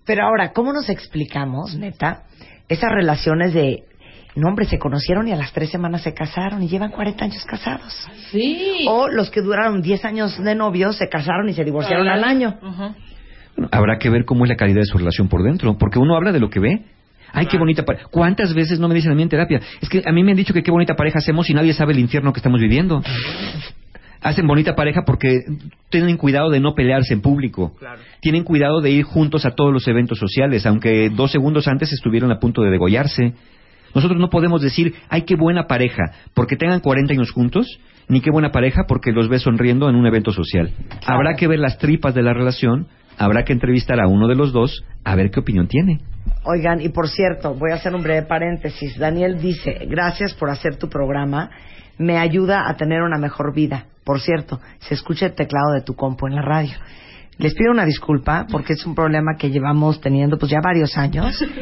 Pero ahora, ¿cómo nos explicamos, neta, esas relaciones de, no hombre, se conocieron y a las tres semanas se casaron y llevan 40 años casados? Sí. O los que duraron 10 años de novios se casaron y se divorciaron al año. Bueno, habrá que ver cómo es la calidad de su relación por dentro, porque uno habla de lo que ve. Ay, qué bonita pareja. ¿Cuántas veces no me dicen a mí en terapia? Es que a mí me han dicho que qué bonita pareja hacemos y nadie sabe el infierno que estamos viviendo. Hacen bonita pareja porque tienen cuidado de no pelearse en público. Tienen cuidado de ir juntos a todos los eventos sociales, aunque dos segundos antes estuvieron a punto de degollarse. Nosotros no podemos decir, ay, qué buena pareja, porque tengan 40 años juntos, ni qué buena pareja porque los ves sonriendo en un evento social. Habrá que ver las tripas de la relación, habrá que entrevistar a uno de los dos a ver qué opinión tiene. Oigan, y por cierto, voy a hacer un breve paréntesis. Daniel dice, gracias por hacer tu programa, me ayuda a tener una mejor vida. Por cierto, se escucha el teclado de tu compo en la radio. Les pido una disculpa porque es un problema que llevamos teniendo pues ya varios años.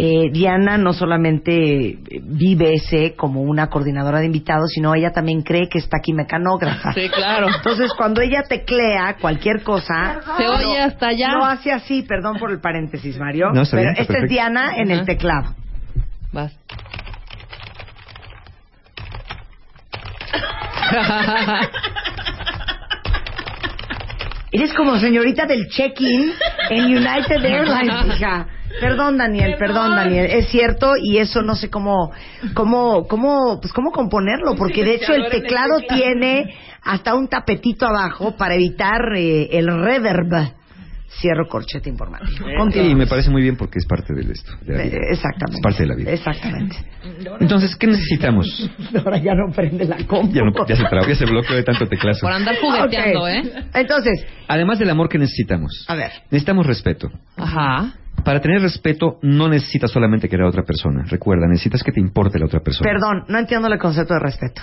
Eh, Diana no solamente vive ese como una coordinadora de invitados, sino ella también cree que está aquí mecanógrafa. Sí, claro. Entonces, cuando ella teclea cualquier cosa, Se oye hasta allá. no hace así, perdón por el paréntesis, Mario. No, pero esta es. Diana en el teclado. Vas. Eres como señorita del check-in en United Airlines, hija. Perdón, Daniel, perdón, Daniel. Es cierto y eso no sé cómo, cómo, cómo, pues cómo componerlo, porque de hecho el teclado tiene hasta un tapetito abajo para evitar eh, el reverb. Cierro corchete informático. Y Continúa. me parece muy bien porque es parte de esto. de la vida. Eh, Exactamente. Es parte de la vida. Exactamente. Entonces, ¿qué necesitamos? Ahora ya no prende la compu. Ya, no, ya se trabó, ya se bloqueó de tanto teclazo. Por andar jugueteando. ¿eh? Entonces, Además del amor que necesitamos, a ver. necesitamos respeto. Ajá. Para tener respeto no necesitas solamente querer a otra persona. Recuerda, necesitas que te importe la otra persona. Perdón, no entiendo el concepto de respeto.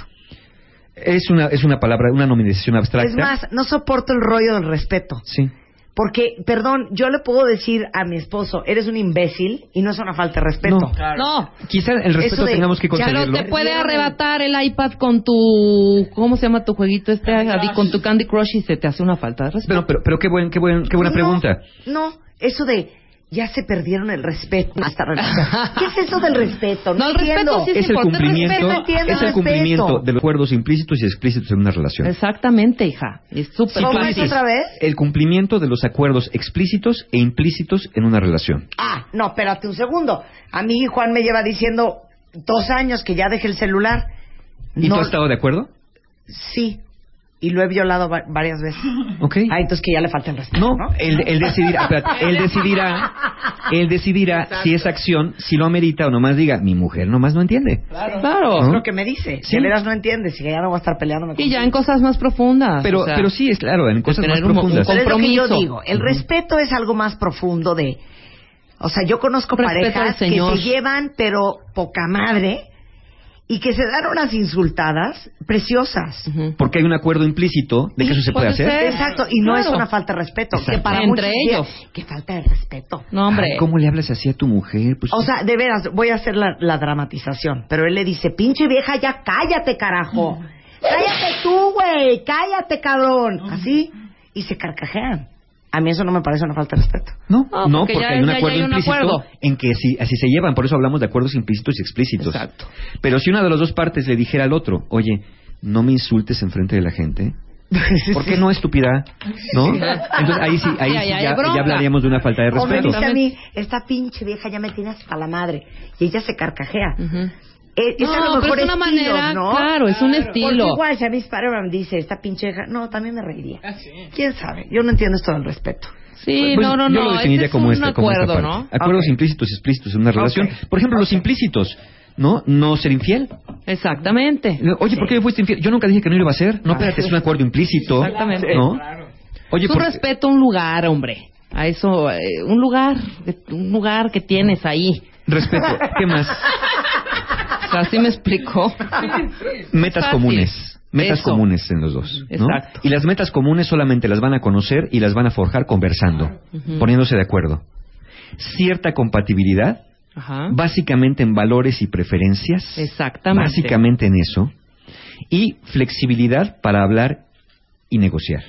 Es una, es una palabra, una nominación abstracta. Es más, no soporto el rollo del respeto. Sí. Porque, perdón, yo le puedo decir a mi esposo, eres un imbécil, y no es una falta de respeto. No. No. Quizá el respeto de- tengamos que ya lo Pero conseguirlo. te puede arrebatar el iPad con tu... ¿Cómo se llama tu jueguito este? Con tu Candy Crush y se te hace una falta de respeto. Pero, pero, pero qué, buen, qué, buen, qué buena No, pregunta. No, eso de, ya se perdieron el respeto. Hasta relación. ¿Qué es eso del respeto? No, No, el respeto sí Es el cumplimiento, respeto, es el respeto. cumplimiento de los acuerdos implícitos y explícitos en una relación. Exactamente, hija. Es súper ¿Cómo es fácil. otra vez? El cumplimiento de los acuerdos explícitos e implícitos en una relación. Ah, no, espérate un segundo. A mí Juan me lleva diciendo dos años que ya deje el celular. ¿Y no, tú has estado de acuerdo? Sí, y lo he violado va- varias veces. Ok. Ah, entonces que ya le falta el respeto, No, ¿no? él, él decidirá, espérate, él decidirá, él decidirá si esa acción, si lo amerita o nomás diga, mi mujer nomás no entiende. Claro. Es lo que me dice. Sí. Si de veras no entiendes y que ya no voy a estar peleándome Y ya en cosas más profundas. Pero, o sea, pero sí, es claro, en cosas más tener un- un profundas. Pero es lo que yo compromiso. digo. El respeto es algo más profundo de... O sea, yo conozco Respeto parejas que se llevan, pero poca madre, y que se dan unas insultadas preciosas. Porque hay un acuerdo implícito de que eso se puede hacer. ser. Exacto, y no Claro. es una falta de respeto. Exacto. Que para Entre ellos. Que falta de respeto. No, hombre. Ay, ¿Cómo le hablas así a tu mujer? Pues, O sea, de veras, voy a hacer la, la dramatización. Pero él le dice, pinche vieja, ya cállate, carajo. Cállate tú, güey. Cállate, cabrón. Así. Y se carcajean. A mí eso no me parece una falta de respeto. no, No, no, porque porque, ya- hay un acuerdo hay un implícito acuerdo. en que así, así se llevan. Por eso hablamos de acuerdos implícitos y explícitos. Exacto. Pero si una de las dos partes le dijera al otro, oye, no me insultes enfrente de la gente, ¿por qué no, estúpida? ¿No? Entonces ahí sí, ahí Ya, sí ya, hablaríamos de una falta de O me respeto. dice a mí, esta pinche vieja ya me tiene hasta la madre. Y ella se carcajea. Eh, es a No, lo mejor pero es una estilos, manera, ¿no? claro, es un Porque estilo. igual si a mí Spider-Man dice, esta pinche no, también me reiría. ¿Quién sabe? Yo no entiendo esto del respeto. Sí, Pues, no, no, yo no. lo definiría ese es como, un esta, como esta acuerdo, parte. ¿no? Acuerdos Ok. implícitos y explícitos en una relación. Ok. Por ejemplo, los Ok. implícitos, ¿no? No ser infiel. Exactamente. Oye, ¿por qué me fuiste infiel? Yo nunca dije que no lo iba a hacer. No, espérate, es un acuerdo implícito. Exactamente. ¿No? Oye, Tú ¿por qué- respeto un lugar, hombre. A eso, eh, un lugar, un lugar que tienes ahí. Respeto. ¿Qué más? Así me explicó. Metas comunes. Metas Eso. comunes en los dos. ¿no? Exacto. Y las metas comunes solamente las van a conocer y las van a forjar conversando, poniéndose de acuerdo. Cierta compatibilidad, Ajá. básicamente en valores y preferencias. Exactamente. Básicamente en eso. Y flexibilidad para hablar y negociar.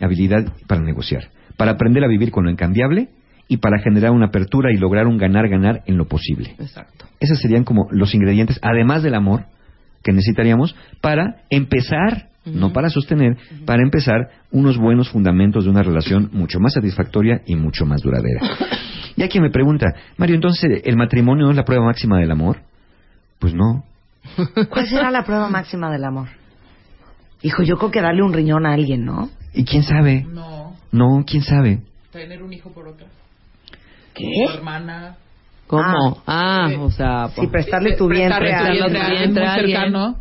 Habilidad para negociar. Para aprender a vivir con lo incambiable y para generar una apertura y lograr un ganar-ganar en lo posible. Exacto. Esos serían como los ingredientes, además del amor, que necesitaríamos para empezar, no para sostener, para empezar unos buenos fundamentos de una relación mucho más satisfactoria y mucho más duradera. Y hay quien me pregunta, Mario, entonces, ¿el matrimonio no es la prueba máxima del amor? Pues no. ¿Cuál será la prueba máxima del amor? Hijo, yo creo que darle un riñón a alguien, ¿no? ¿Y quién sabe? No, No, quién sabe. tener un hijo por otra. ¿Qué? Tu hermana. ¿Cómo? Ah, Sí. o sea, Sí, prestarle tu vientre a alguien. muy cercano.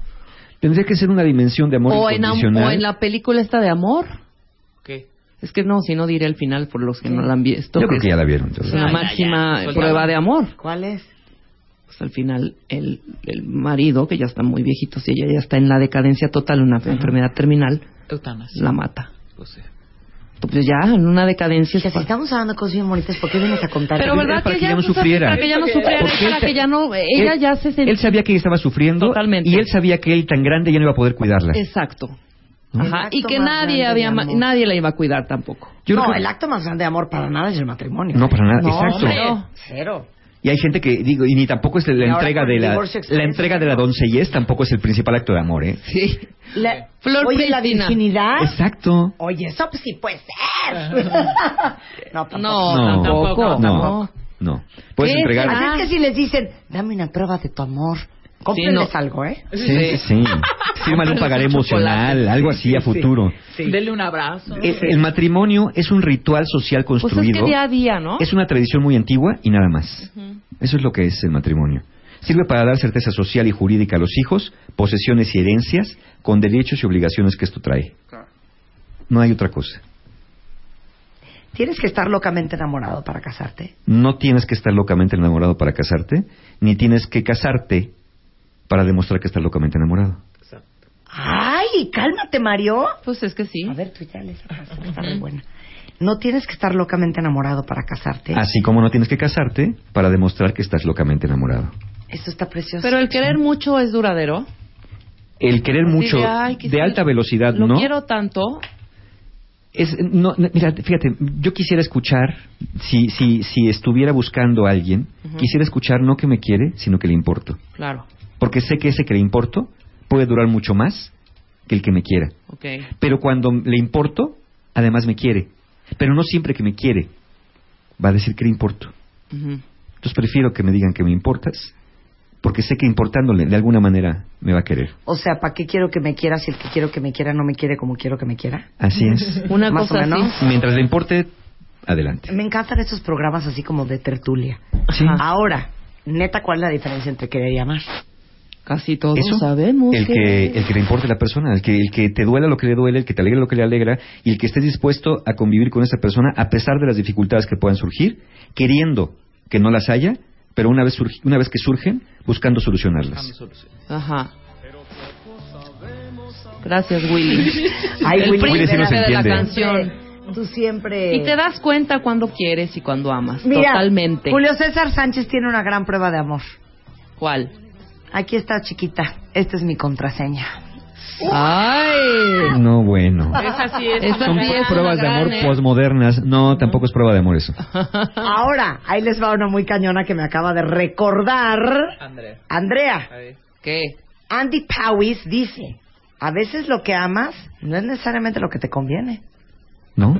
Tendría que ser una dimensión de amor o en, o en la película esta de amor. ¿Qué? Es que no, si no diré el final por los que no la han visto. Yo creo que ya la vieron. Es una ya, máxima ya. prueba de amor. ¿Cuál es? Pues al final el, el marido, que ya está muy viejito, si ella ya está en la decadencia total, una enfermedad terminal, la mata. O sea, Pues ya, en una decadencia... Que si estamos hablando de cosas bien bonitas, ¿por qué vienes a contar? Pero verdad para que, que ella ya no sufriera. Para que ya no sufriera, para que ya no... Ella él- ya se sentía... Él sabía que ella estaba sufriendo Totalmente. y él sabía que él tan grande ya no iba a poder cuidarla. Exacto. El Ajá. Y que nadie había nadie la iba a cuidar tampoco. Yo no, creo que- el acto más grande de amor para nada es el matrimonio. No, para nada, No, exacto. hombre. Cero. Y hay gente que digo y ni tampoco es la entrega de la la entrega de la doncellez tampoco es el principal acto de amor, ¿eh? Sí. La- Flor Oye, la virginidad. Exacto. Oye, eso pues sí puede ser. no, tampoco. No, No, tampoco. No, no. Puedes ¿Qué entregar. Así es que si les dicen, dame una prueba de tu amor, cómprenles no. algo, ¿eh? Sí, sí. Fírmale un pagaré emocional, algo así a futuro. Dele un abrazo. El, el matrimonio es un ritual social Pues es construido. que día a día, ¿no? Es una tradición muy antigua y nada más. Eso es lo que es el matrimonio. Sirve para dar certeza social y jurídica a los hijos, posesiones y herencias, con derechos y obligaciones que esto trae. No hay otra cosa. Tienes que estar locamente enamorado para casarte. No tienes que estar locamente enamorado para casarte, ni tienes que casarte para demostrar que estás locamente enamorado. ¡Ay! Cálmate, Mario. Pues es que sí. A ver, tú ya está re buena. No tienes que estar locamente enamorado para casarte. Así como no tienes que casarte para demostrar que estás locamente enamorado. Eso está precioso. Pero el querer mucho es duradero. El querer Así mucho de, ay, alta velocidad, Lo ¿no? quiero tanto. Es, no, no, mira, fíjate, yo quisiera escuchar, si, si, si estuviera buscando a alguien, quisiera escuchar no que me quiere, sino que le importo. Claro. Porque sé que ese que le importo puede durar mucho más que el que me quiera. Pero cuando le importo, además me quiere. Pero no siempre que me quiere va a decir que le importo. Entonces prefiero que me digan que me importas, porque sé que importándole de alguna manera me va a querer. O sea, ¿para qué quiero que me quiera si el que quiero que me quiera no me quiere como quiero que me quiera? Así es. Una Más cosa o menos. así. Mientras le importe, adelante. Me encantan estos programas así como de tertulia. Sí. Ahora, neta, ¿cuál es la diferencia entre querer y amar? Casi todos Eso, sabemos el que, el que le importe a la persona, el que, el que te duela lo que le duele, el que te alegra lo que le alegra, y el que estés dispuesto a convivir con esa persona a pesar de las dificultades que puedan surgir, queriendo que no las haya, pero una vez, surgi- una vez que surgen, buscando solucionarlas. Ajá. Gracias, Willy. Ay, el Willy, Willy sí nos príncipe de la entiende. canción. Tú siempre... Y te das cuenta cuando quieres y cuando amas. Mira, Totalmente. Julio César Sánchez tiene una gran prueba de amor. ¿Cuál? Aquí está, chiquita. Esta es mi contraseña. ¡Ay! No, bueno. Esa sí es. Son es pruebas de amor ¿eh? posmodernas. No, tampoco es prueba de amor eso. Ahora, ahí les va una muy cañona que me acaba de recordar Andrea. Andrea. ¿Qué? Andy Powis dice, a veces lo que amas no es necesariamente lo que te conviene. ¿No?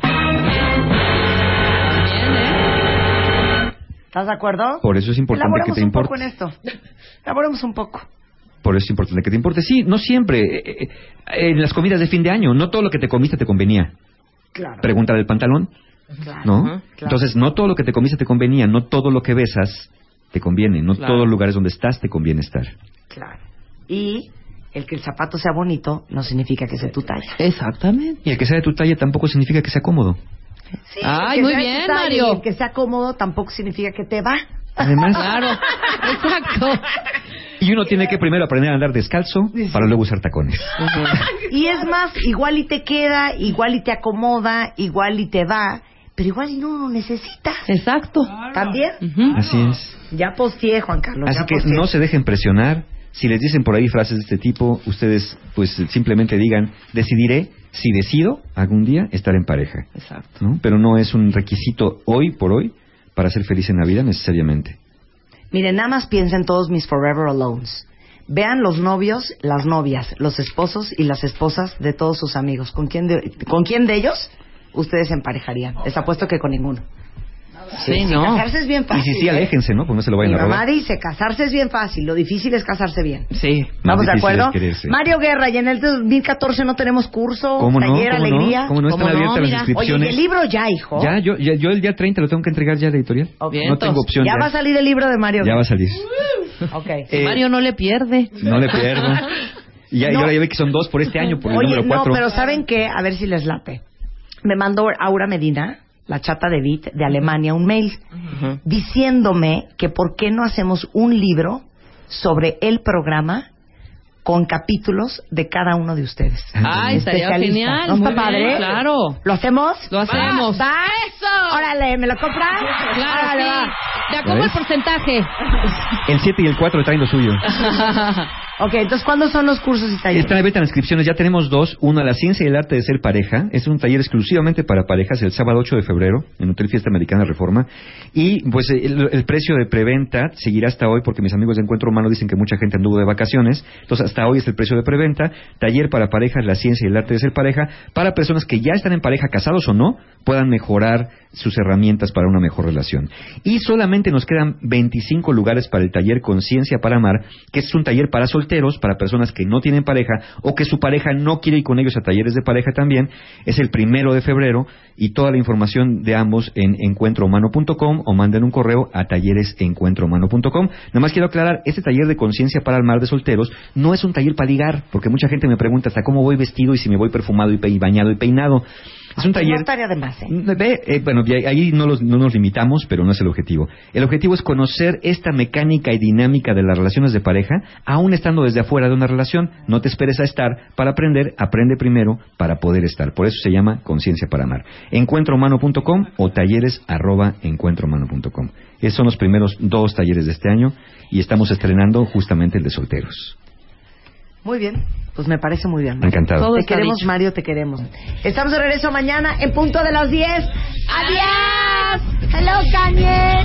¿Estás de acuerdo? Por eso es importante Elaboremos que te un poco importe. en esto. Elaboremos un poco. Por eso es importante que te importe. Sí, no siempre. Eh, eh, en las comidas de fin de año, no todo lo que te comiste te convenía. Claro. Pregunta del pantalón, claro. ¿no? Claro. Entonces, no todo lo que te comiste te convenía, no todo lo que besas te conviene, no Claro. todos los lugares donde estás te conviene estar. Claro. Y el que el zapato sea bonito no significa que sea tu talla. Exactamente. Y el que sea de tu talla tampoco significa que sea cómodo. Sí, Ay, muy bien, Mario. y El que sea cómodo tampoco significa que te va. Además, Claro. Exacto. y uno tiene que primero aprender a andar descalzo para luego usar tacones. Y es más, igual y te queda, igual y te acomoda, igual y te va, pero igual y no lo necesitas. Exacto. ¿También? Así es. Ya posteé, Juan Carlos. Así ya que posteé. no se dejen presionar. Si les dicen por ahí frases de este tipo, ustedes pues simplemente digan, decidiré si decido algún día estar en pareja. Exacto. ¿no? Pero no es un requisito hoy por hoy para ser feliz en la vida necesariamente. Miren, nada más piensen todos mis Forever Alones. Vean los novios, las novias, los esposos y las esposas de todos sus amigos. ¿Con quién de, ¿con quién de ellos ustedes se emparejarían? Les apuesto que con ninguno. Sí, ¿no? Casarse es bien Y fácil. si sí, aléjense, ¿no? Porque no se lo vayan Mi a mamá robar. dice, casarse es bien fácil, lo difícil es casarse bien. Sí. ¿Estamos de acuerdo? es quererse. Mario Guerra, y en el 2014 no tenemos curso, ¿Cómo no? taller, ¿Cómo alegría. no? ¿Cómo no? Están ¿Cómo no? abiertas Mira. las Oye, ¿y inscripciones. el libro ya, hijo? Ya, yo, ya, yo el día 30 lo tengo que entregar ya a la editorial. Ok. No tengo opción. Ya Ya, va a salir el libro de Mario Ya va a salir. Ok. Eh, Mario no le pierde. No le pierdo. Y ya, y No. ahora ya ve que son dos por este año, por el Oye, número no, 4. pero ¿saben qué? A ver si les late. Me mandó Aura Medina, la chata de Beat de Alemania, un mail diciéndome que por qué no hacemos un libro sobre el programa con capítulos de cada uno de ustedes. Ay, estaría genial. ¿No está muy bien, padre? Claro. ¿Lo hacemos? Lo hacemos. ¿Va? Órale, ¿me lo compras? Claro, Órale, sí. va. ¿De acuerdo el ¿Ves? porcentaje? El 7 y el 4 traen lo suyo. Ok, entonces, ¿cuándo son los cursos y talleres? Están abiertas las inscripciones, ya tenemos dos. Uno, la ciencia y el arte de ser pareja. Es un taller exclusivamente para parejas el sábado 8 de febrero en Hotel Fiesta Americana Reforma. Y pues el, el precio de preventa seguirá hasta hoy porque mis amigos de Encuentro Humano dicen que mucha gente anduvo de vacaciones. Entonces hasta hoy es el precio de preventa. Taller para parejas, la ciencia y el arte de ser pareja. Para personas que ya están en pareja, casados o no, puedan mejorar sus herramientas para una mejor relación. Y solamente nos quedan 25 lugares para el taller Conciencia para Amar, que es un taller para solteros, para personas que no tienen pareja o que su pareja no quiere ir con ellos a talleres de pareja también. Es el primero de febrero y toda la información de ambos en encuentrohumano.com o manden un correo a talleresencuentrohumano.com. Nada más quiero aclarar, este taller de Conciencia para el Mar de solteros no es un taller para ligar, porque mucha gente me pregunta hasta cómo voy vestido y si me voy perfumado y, pe- y bañado y peinado. Es un No taller... estaría de más, ¿eh? Ve, eh, bueno, ahí no, los- no nos limitamos, pero no es el objetivo. El objetivo es conocer esta mecánica y dinámica de las relaciones de pareja, aún estando desde afuera de una relación. No te esperes a estar para aprender, aprende primero para poder estar. Por eso se llama Conciencia para Amar. Encuentrohumano.com o talleres arroba encuentrohumano.com. Esos son los primeros dos talleres de este año y estamos estrenando justamente el de solteros. Muy bien, pues me parece muy bien. Encantado. Todo Te queremos, dicho. Mario, te queremos. Estamos de regreso mañana en punto de las 10. ¡Adiós! ¡Hello, Kanye!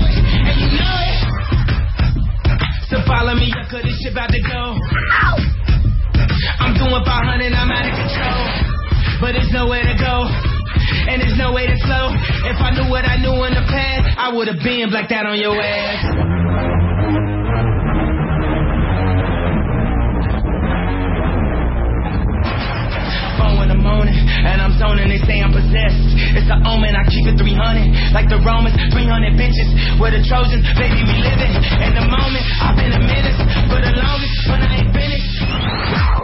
So follow me, yeah, cause this shit about to go. I'm doing 500, I'm out of control. But there's nowhere to go. And there's no way to slow. If I knew what I knew in the past, I would have been blacked out on your ass. phone when I'm moaning. And I'm zoning, they say I'm possessed. It's an omen, I keep it 300. Like the Romans, 300 bitches. We're the Trojans, baby, we living. In the moment, I've been a menace. For the longest, but I ain't finished.